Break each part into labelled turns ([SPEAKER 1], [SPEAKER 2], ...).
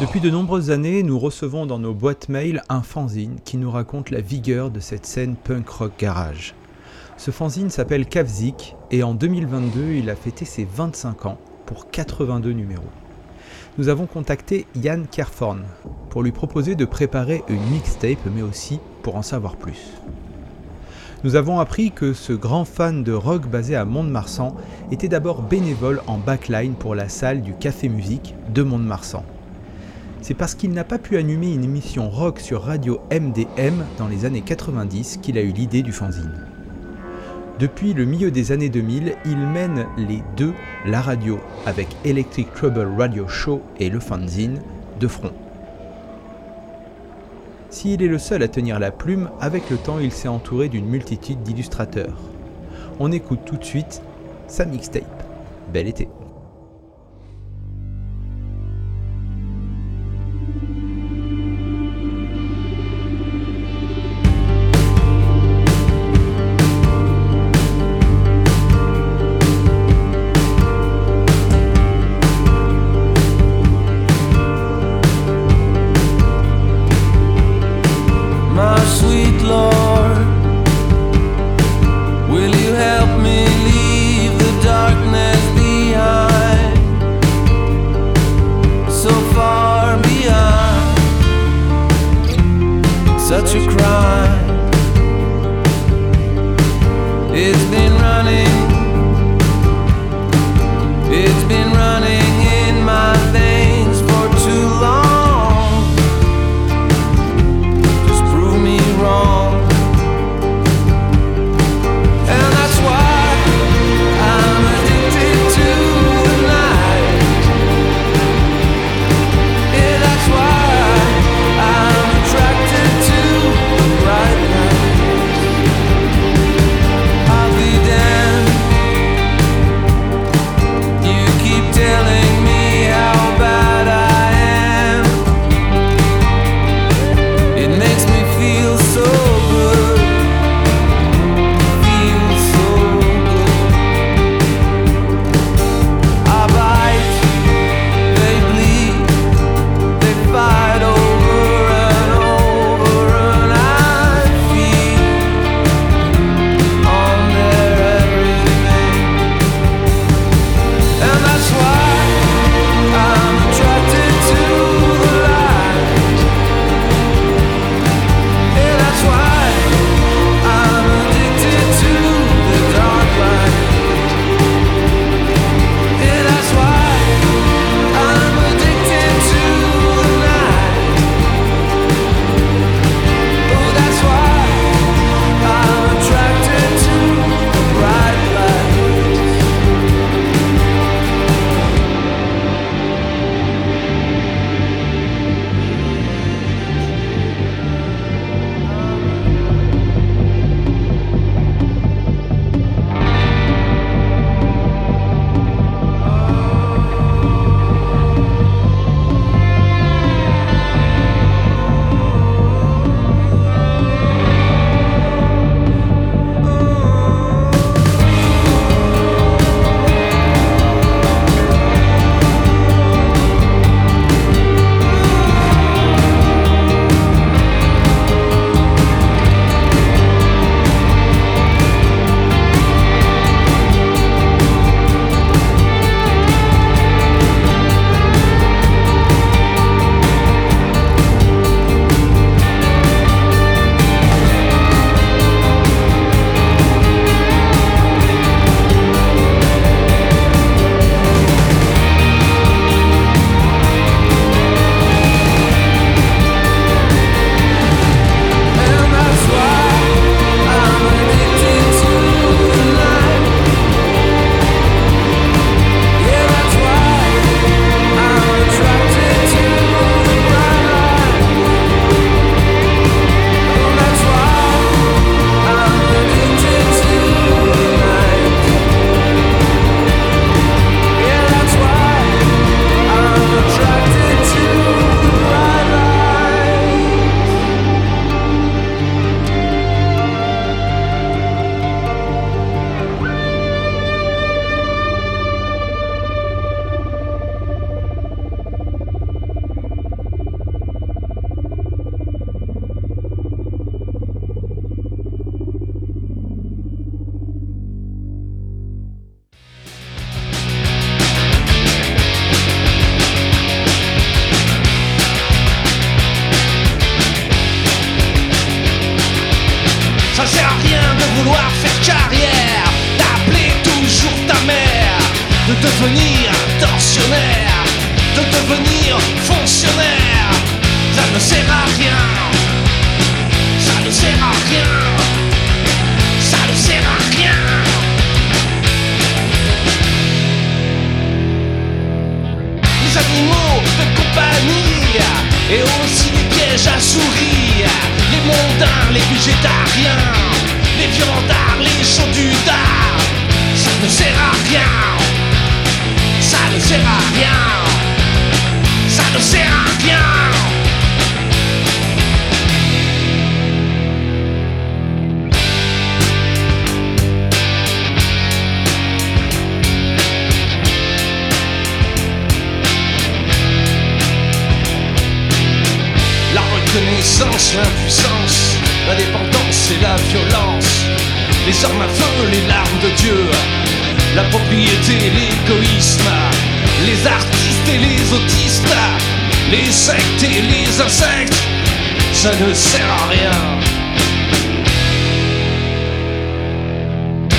[SPEAKER 1] Depuis de nombreuses années, nous recevons dans nos boîtes mail un fanzine qui nous raconte la vigueur de cette scène punk rock garage. Ce fanzine s'appelle Kavzik et en 2022, il a fêté ses 25 ans pour 82 numéros. Nous avons contacté Yann Kerforn pour lui proposer de préparer une mixtape mais aussi pour en savoir plus. Nous avons appris que ce grand fan de rock basé à Mont-de-Marsan était d'abord bénévole en backline pour la salle du Café Musique de Mont-de-Marsan. C'est parce qu'il n'a pas pu animer une émission rock sur radio MDM dans les années 90 qu'il a eu l'idée du fanzine. Depuis le milieu des années 2000, il mène les deux, la radio avec Electric Trouble Radio Show et le fanzine, de front. S'il est le seul à tenir la plume, avec le temps il s'est entouré d'une multitude d'illustrateurs. On écoute tout de suite sa mixtape. Bel été.
[SPEAKER 2] such a insectes, ça ne sert à rien.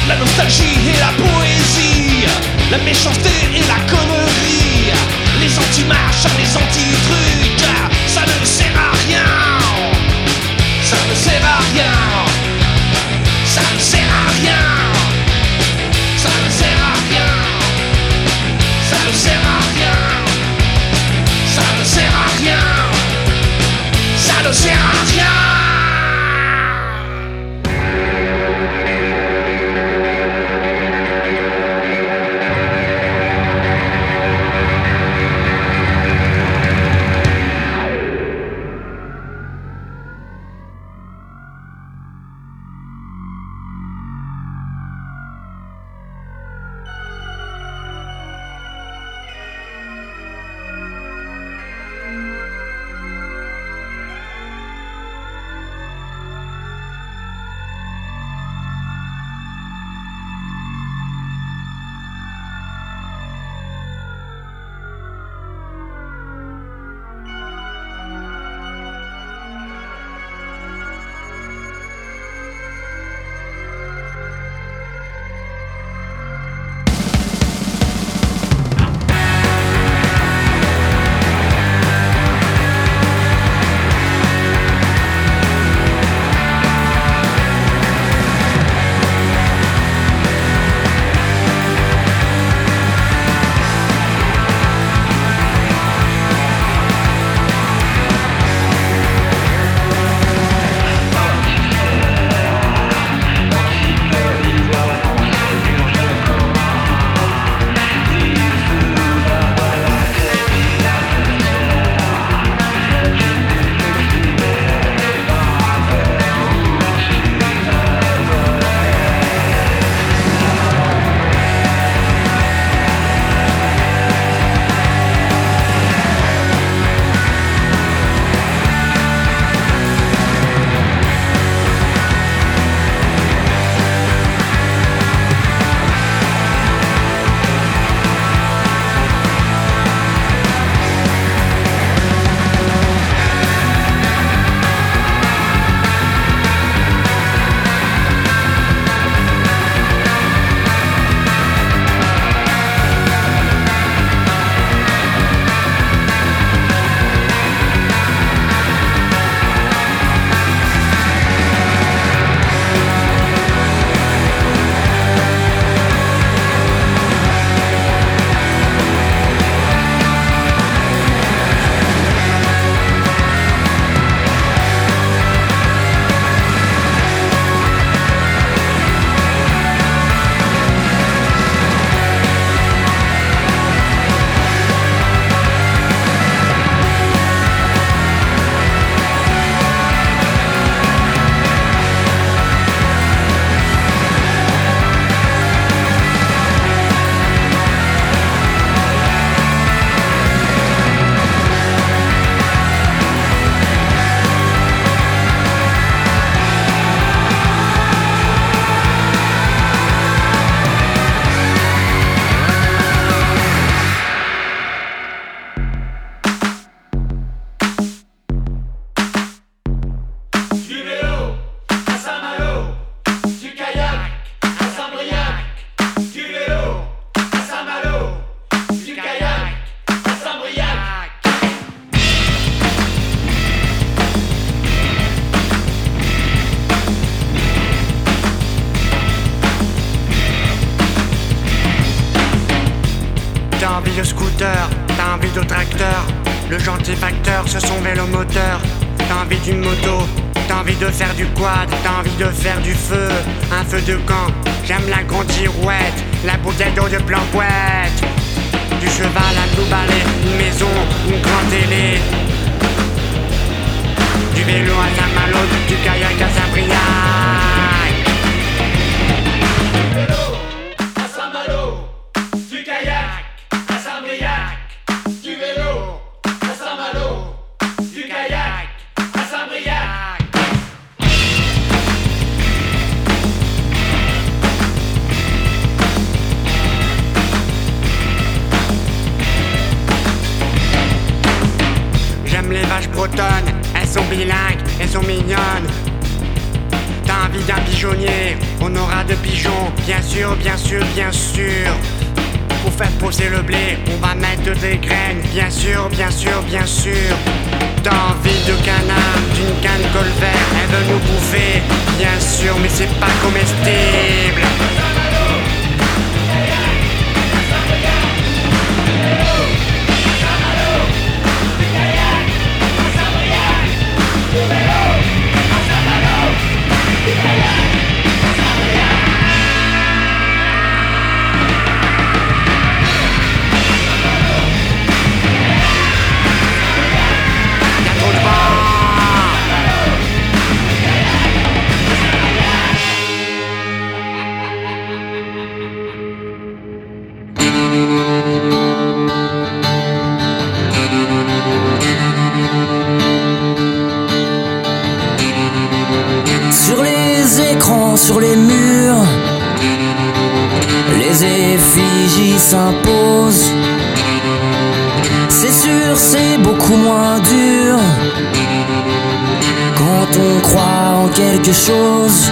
[SPEAKER 2] La nostalgie et la poésie, la méchanceté et la connerie, les anti-marches, les anti-trucs.
[SPEAKER 3] Le gentil facteur, ce sont vélomoteur. T'as envie d'une moto, t'as envie de faire du quad, t'as envie de faire du feu, un feu de camp. J'aime la grande girouette, la bouteille d'eau de planquette. Du cheval à tout balai, une maison, une grande télé. Du vélo à Saint-Malo, du kayak à Saint-Briac. T'as envie d'un pigeonnier, on aura de pigeons, bien sûr, bien sûr, bien sûr. Pour faire pousser le blé, on va mettre des graines, bien sûr, bien sûr, bien sûr. T'as envie de canard, d'une canne colvert, elle veut nous bouffer, bien sûr, mais c'est pas comestible.
[SPEAKER 4] C'est sûr, c'est beaucoup moins dur quand on croit en quelque chose.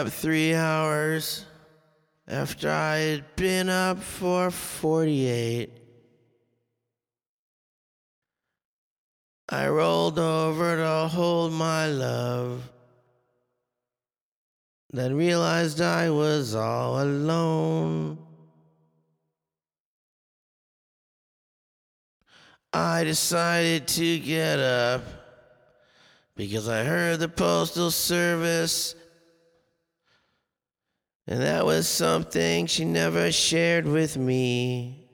[SPEAKER 5] Slept three hours after I had been up for 48. I rolled over to hold my love, then realized I was all alone. I decided to get up because I heard the Postal Service, and that was something she never shared with me.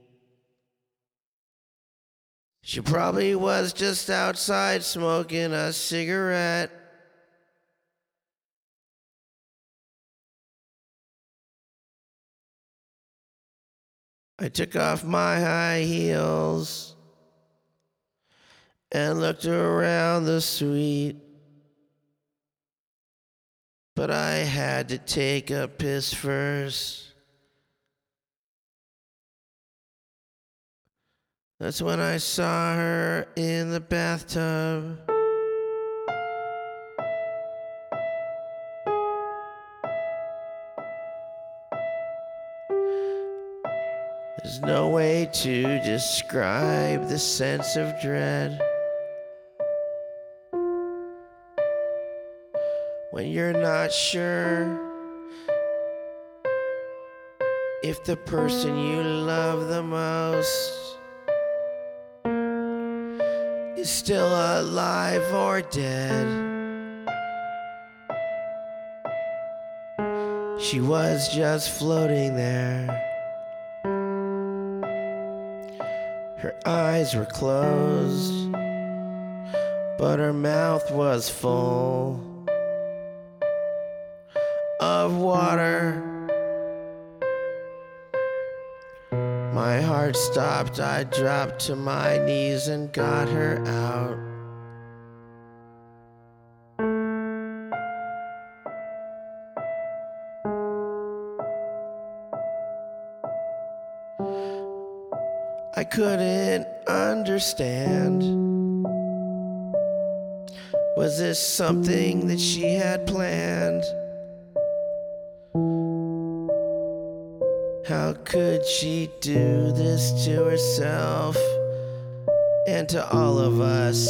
[SPEAKER 5] She probably was just outside smoking a cigarette. I took off my high heels and looked around the suite. But I had to take a piss first. That's when I saw her in the bathtub. There's no way to describe the sense of dread. When you're not sure if the person you love the most is still alive or dead. She was just floating there. Her eyes were closed, but her mouth was full of water. My heart stopped. I dropped to my knees and got her out. I couldn't understand. Was this something that she had planned? How could she do this to herself and to all of us?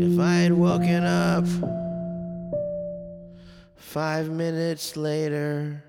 [SPEAKER 5] If I had woken up five minutes later,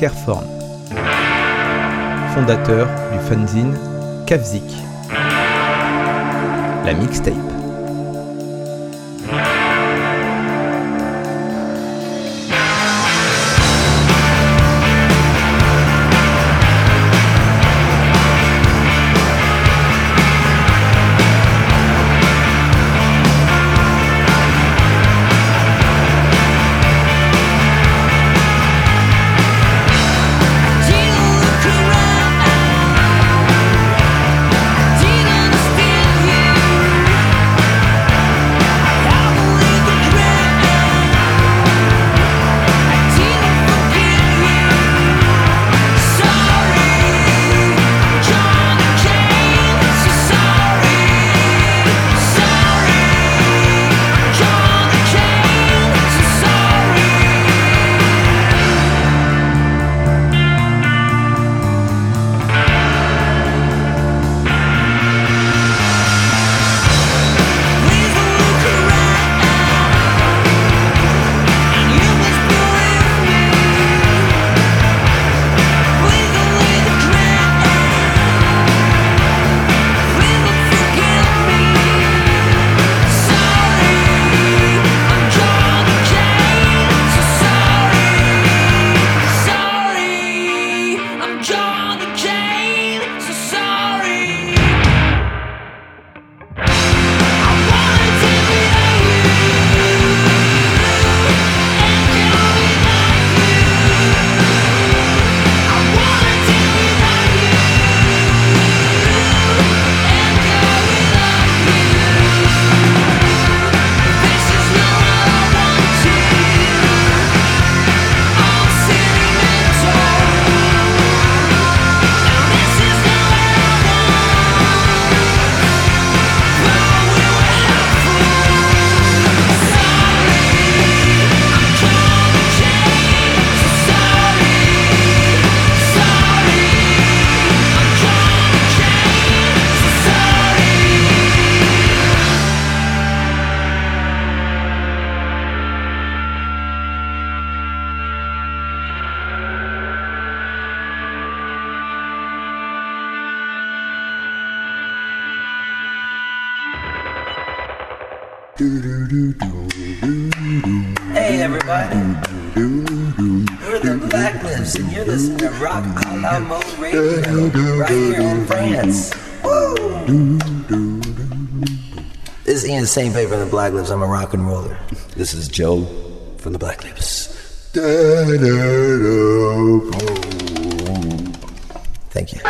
[SPEAKER 1] Kerforn, fondateur du fanzine Kavzik. La mixtape.
[SPEAKER 6] Blacklips and you're listening to Rock a la Mode Radio right here in France. Woo! This is Ian St. Paper from the Black Lips. I'm a rock and roller. This is Joe from the Black Lips. Thank you.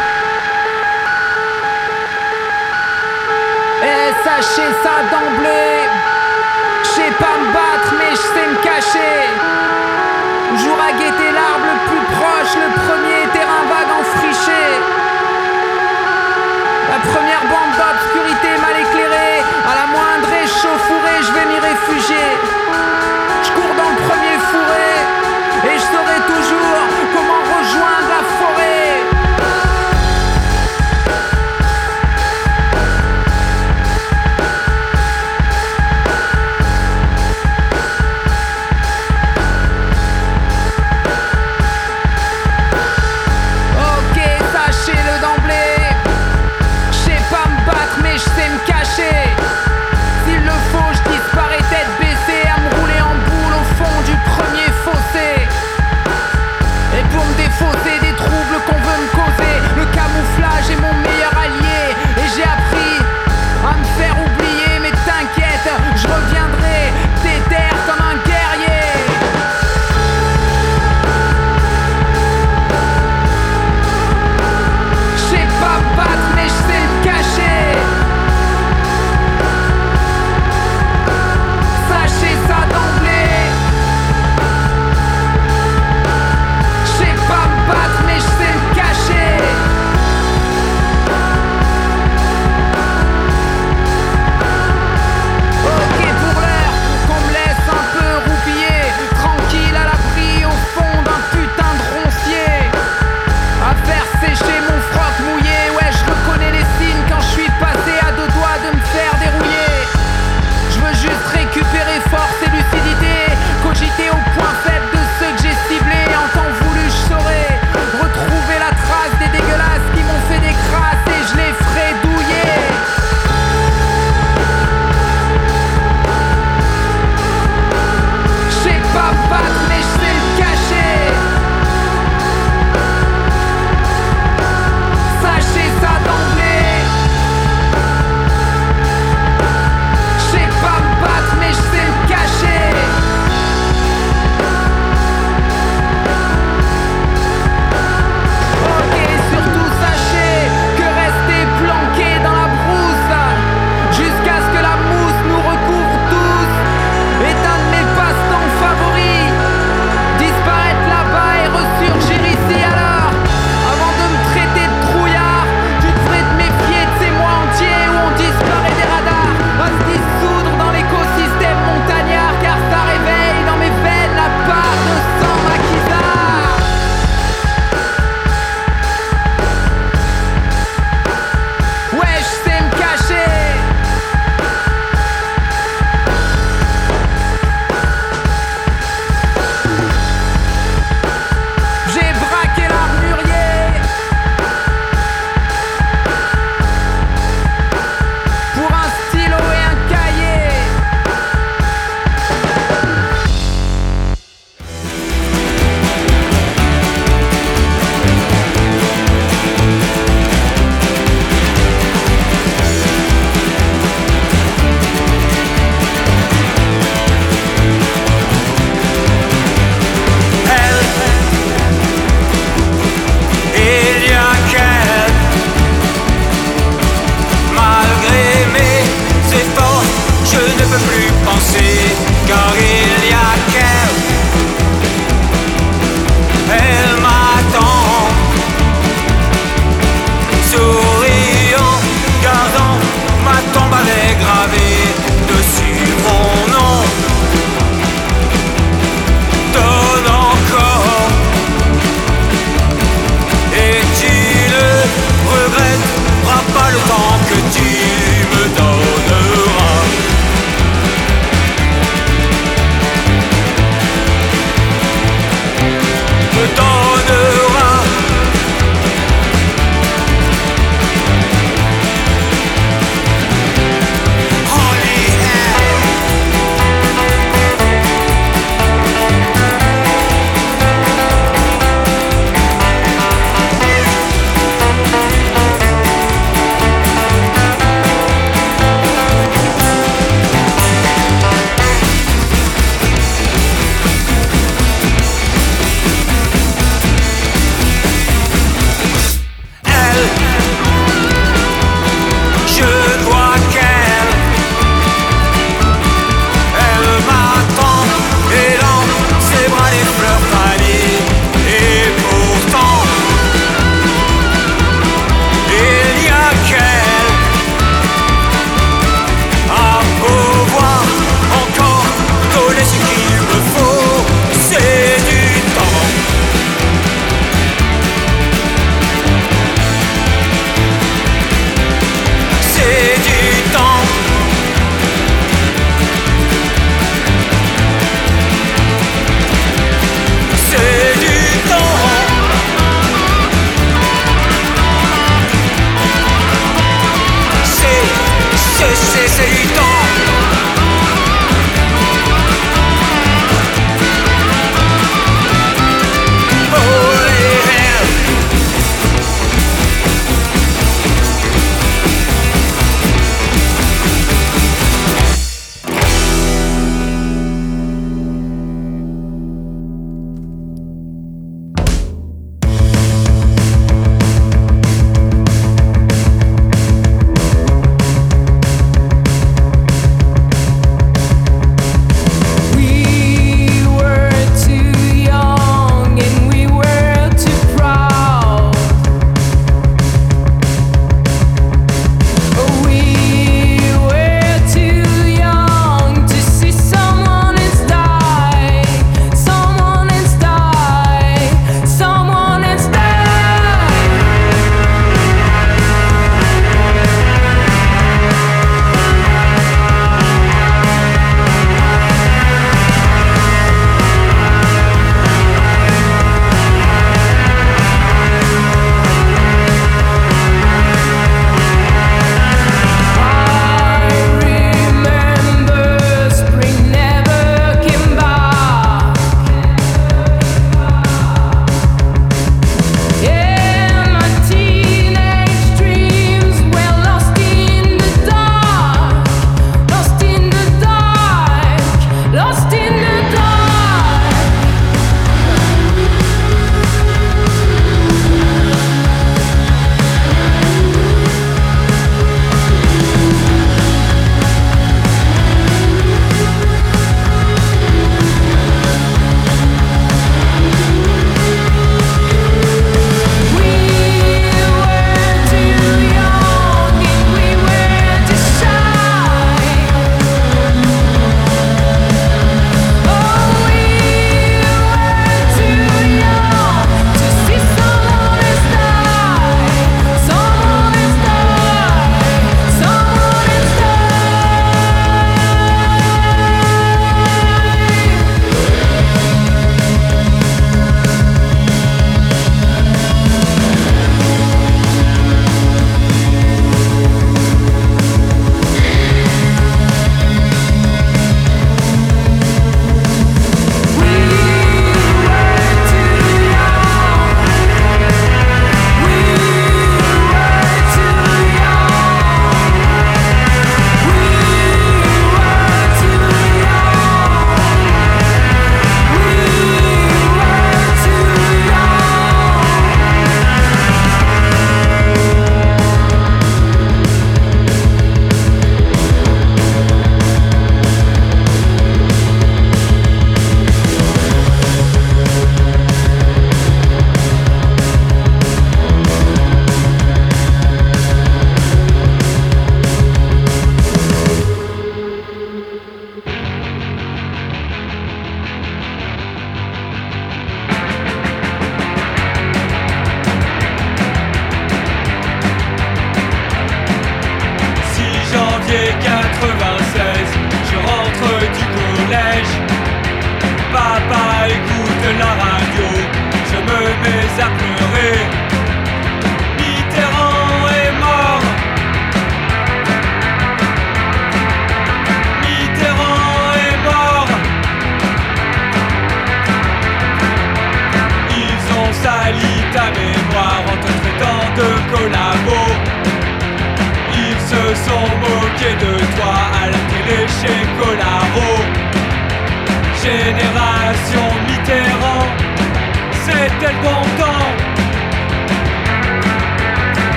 [SPEAKER 7] Eh, sachez ça d'emblée. Je sais pas me battre, mais je sais me cacher.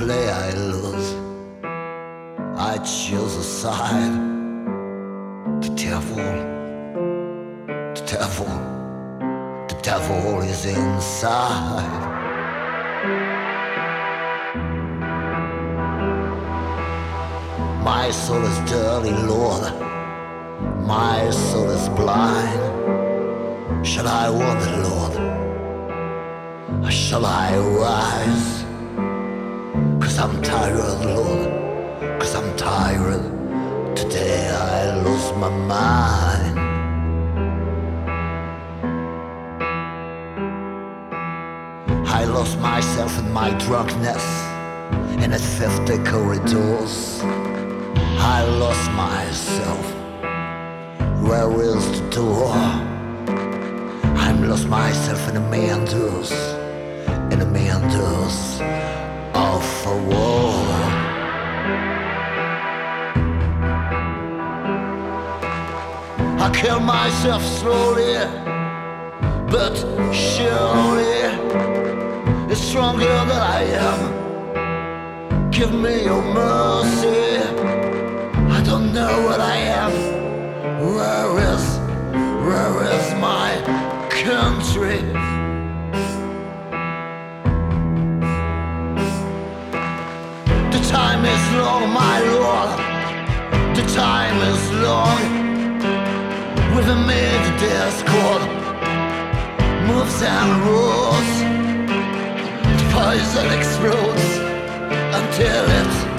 [SPEAKER 8] Play, I lose. I choose a side. The devil. The devil. The devil is inside. My soul is dirty, Lord. My soul is blind. Shall I wander, Lord? Or shall I rise? I'm tired, Lord. Cause I'm tired. Today I lose my mind. I lost myself in my drunkenness in its 50 corridors. I lost myself. Where is the door? I'm lost myself in the meanders, in the meanders war. I kill myself slowly, but surely it's stronger than I am. Give me your mercy. I don't know what I am. Where is, where is my country? Time is long, my lord. The time is long. With a mid discord moves and roars. The poison explodes until it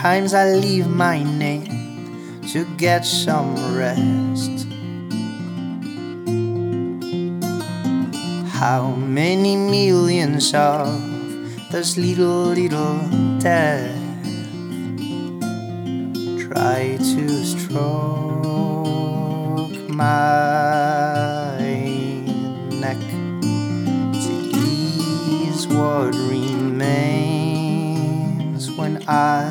[SPEAKER 9] Sometimes I leave my name to get some rest. How many millions of this little, little death try to stroke my neck to ease what remains when I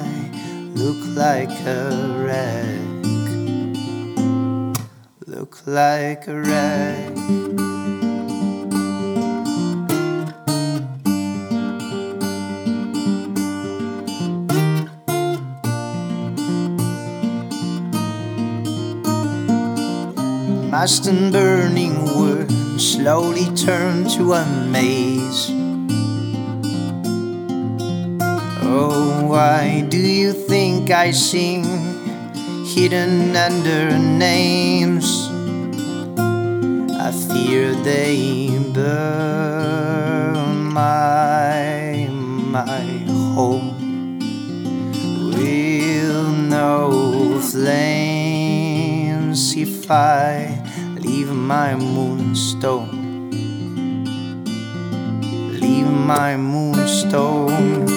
[SPEAKER 9] like a wreck. Look like a wreck. Mast and burning wood slowly turned to a maze. Oh, why do you I seem hidden under names. I fear they burn my my home. Will no flames if I leave my moonstone. Leave my moonstone.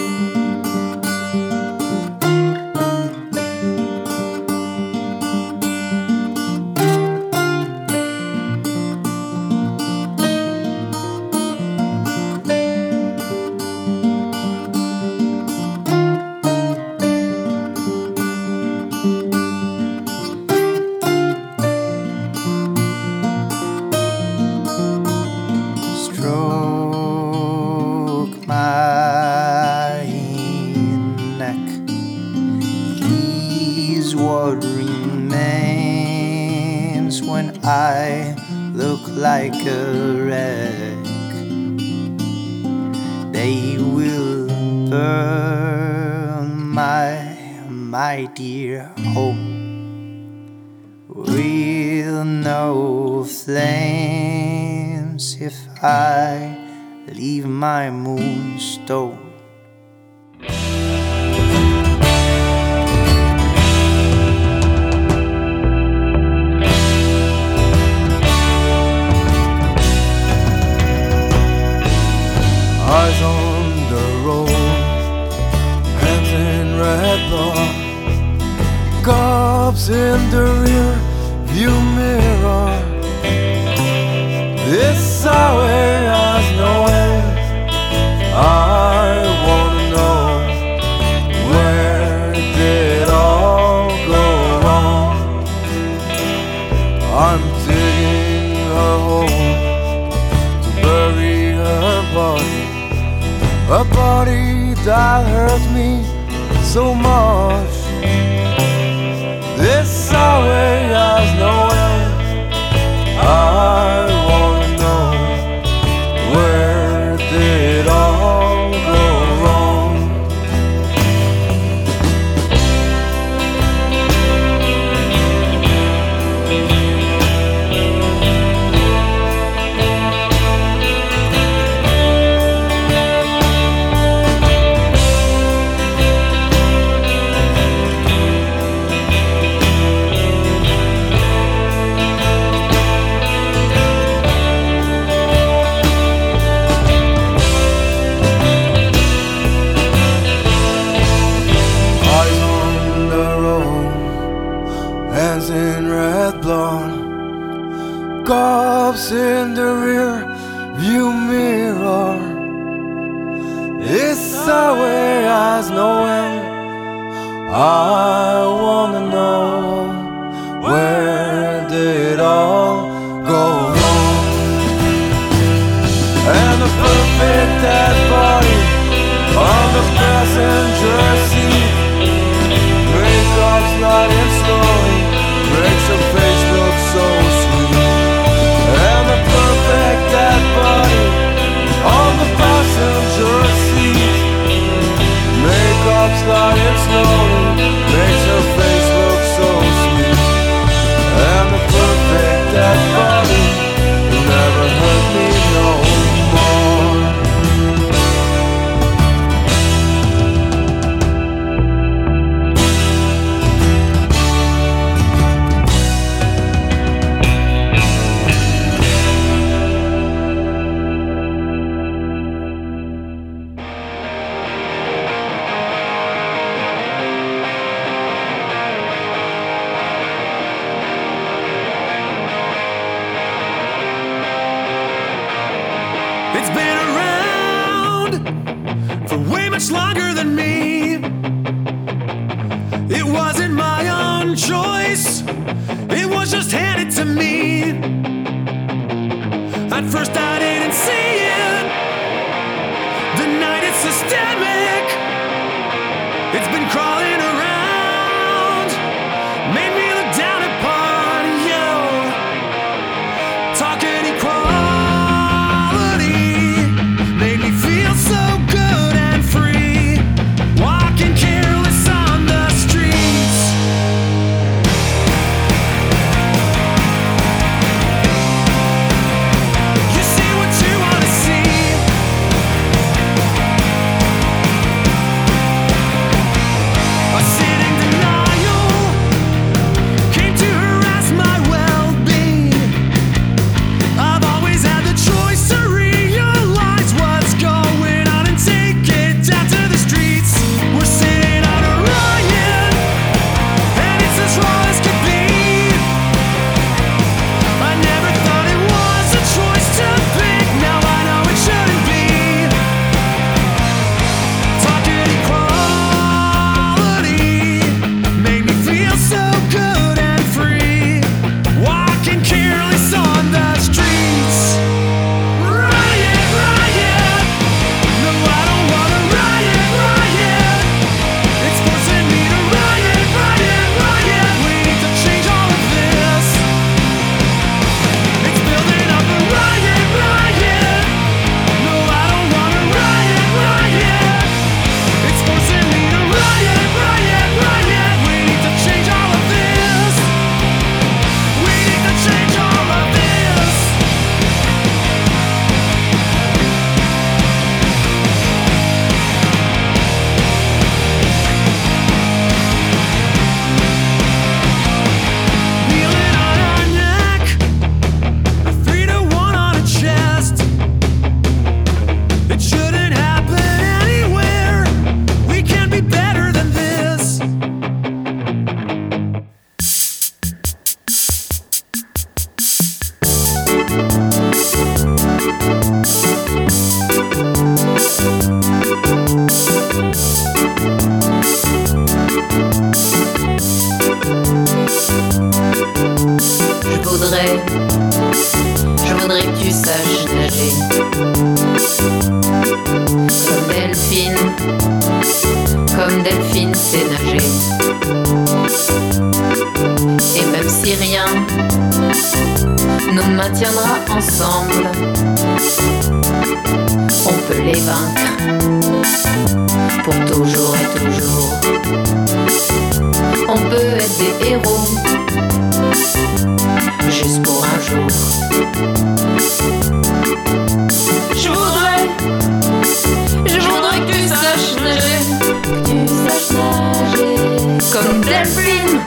[SPEAKER 10] Delphine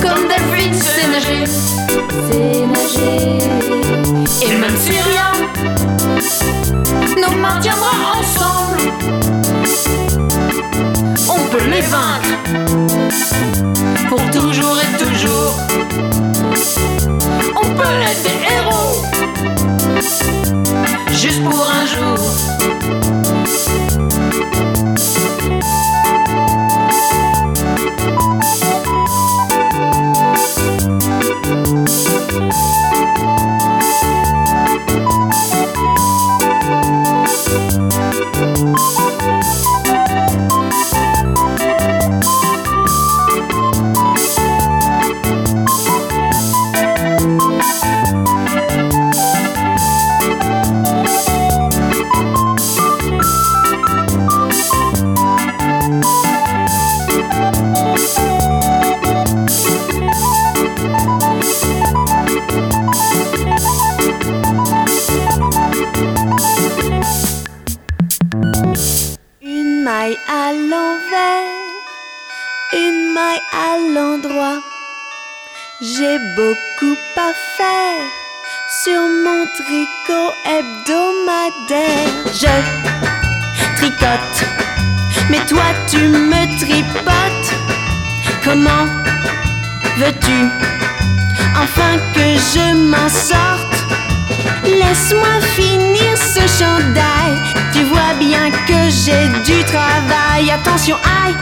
[SPEAKER 10] Comme Delphine s'est nager. Attention, aïe,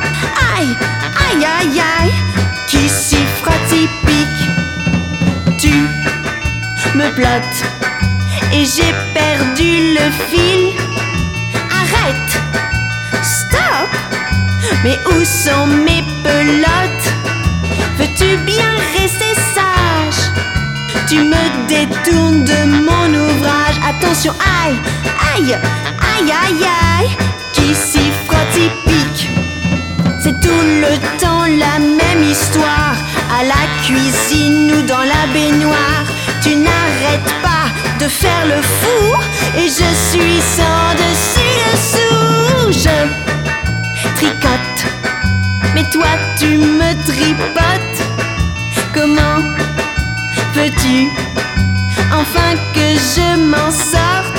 [SPEAKER 10] aïe, aïe, aïe, aïe. Qui s'y frotte, y pique. Tu me plottes et j'ai perdu le fil. Arrête, stop. Mais où sont mes pelotes? Veux-tu bien rester sage? Tu me détournes de mon ouvrage. Attention, aïe, aïe, aïe, aïe, aïe. Qui tout le temps la même histoire. À la cuisine ou dans la baignoire. Tu n'arrêtes pas de faire le fou. Et je suis sans dessus dessous. Je tricote. Mais toi tu me tripotes. Comment veux-tu enfin que je m'en sorte?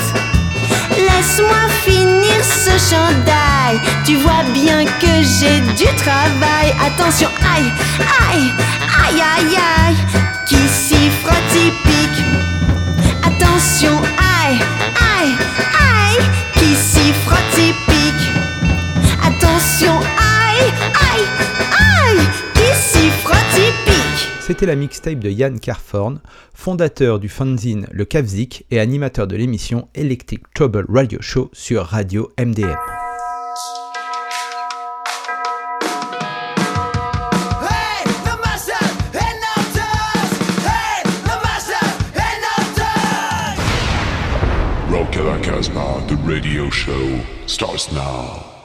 [SPEAKER 10] Laisse-moi finir ce chandail. Tu vois bien que j'ai du travail. Attention, aïe, aïe, aïe, aïe, aïe. Qui s'y frotte, y pique. Attention, aïe, aïe, aïe. Qui s'y frotte, y pique. Attention, aïe.
[SPEAKER 1] C'était la mixtape de Yann Carforn, fondateur du fanzine Le Kavzik et animateur de l'émission Electric Trouble Radio Show sur Radio MDM.
[SPEAKER 11] Rock Caracas now, the radio show starts now.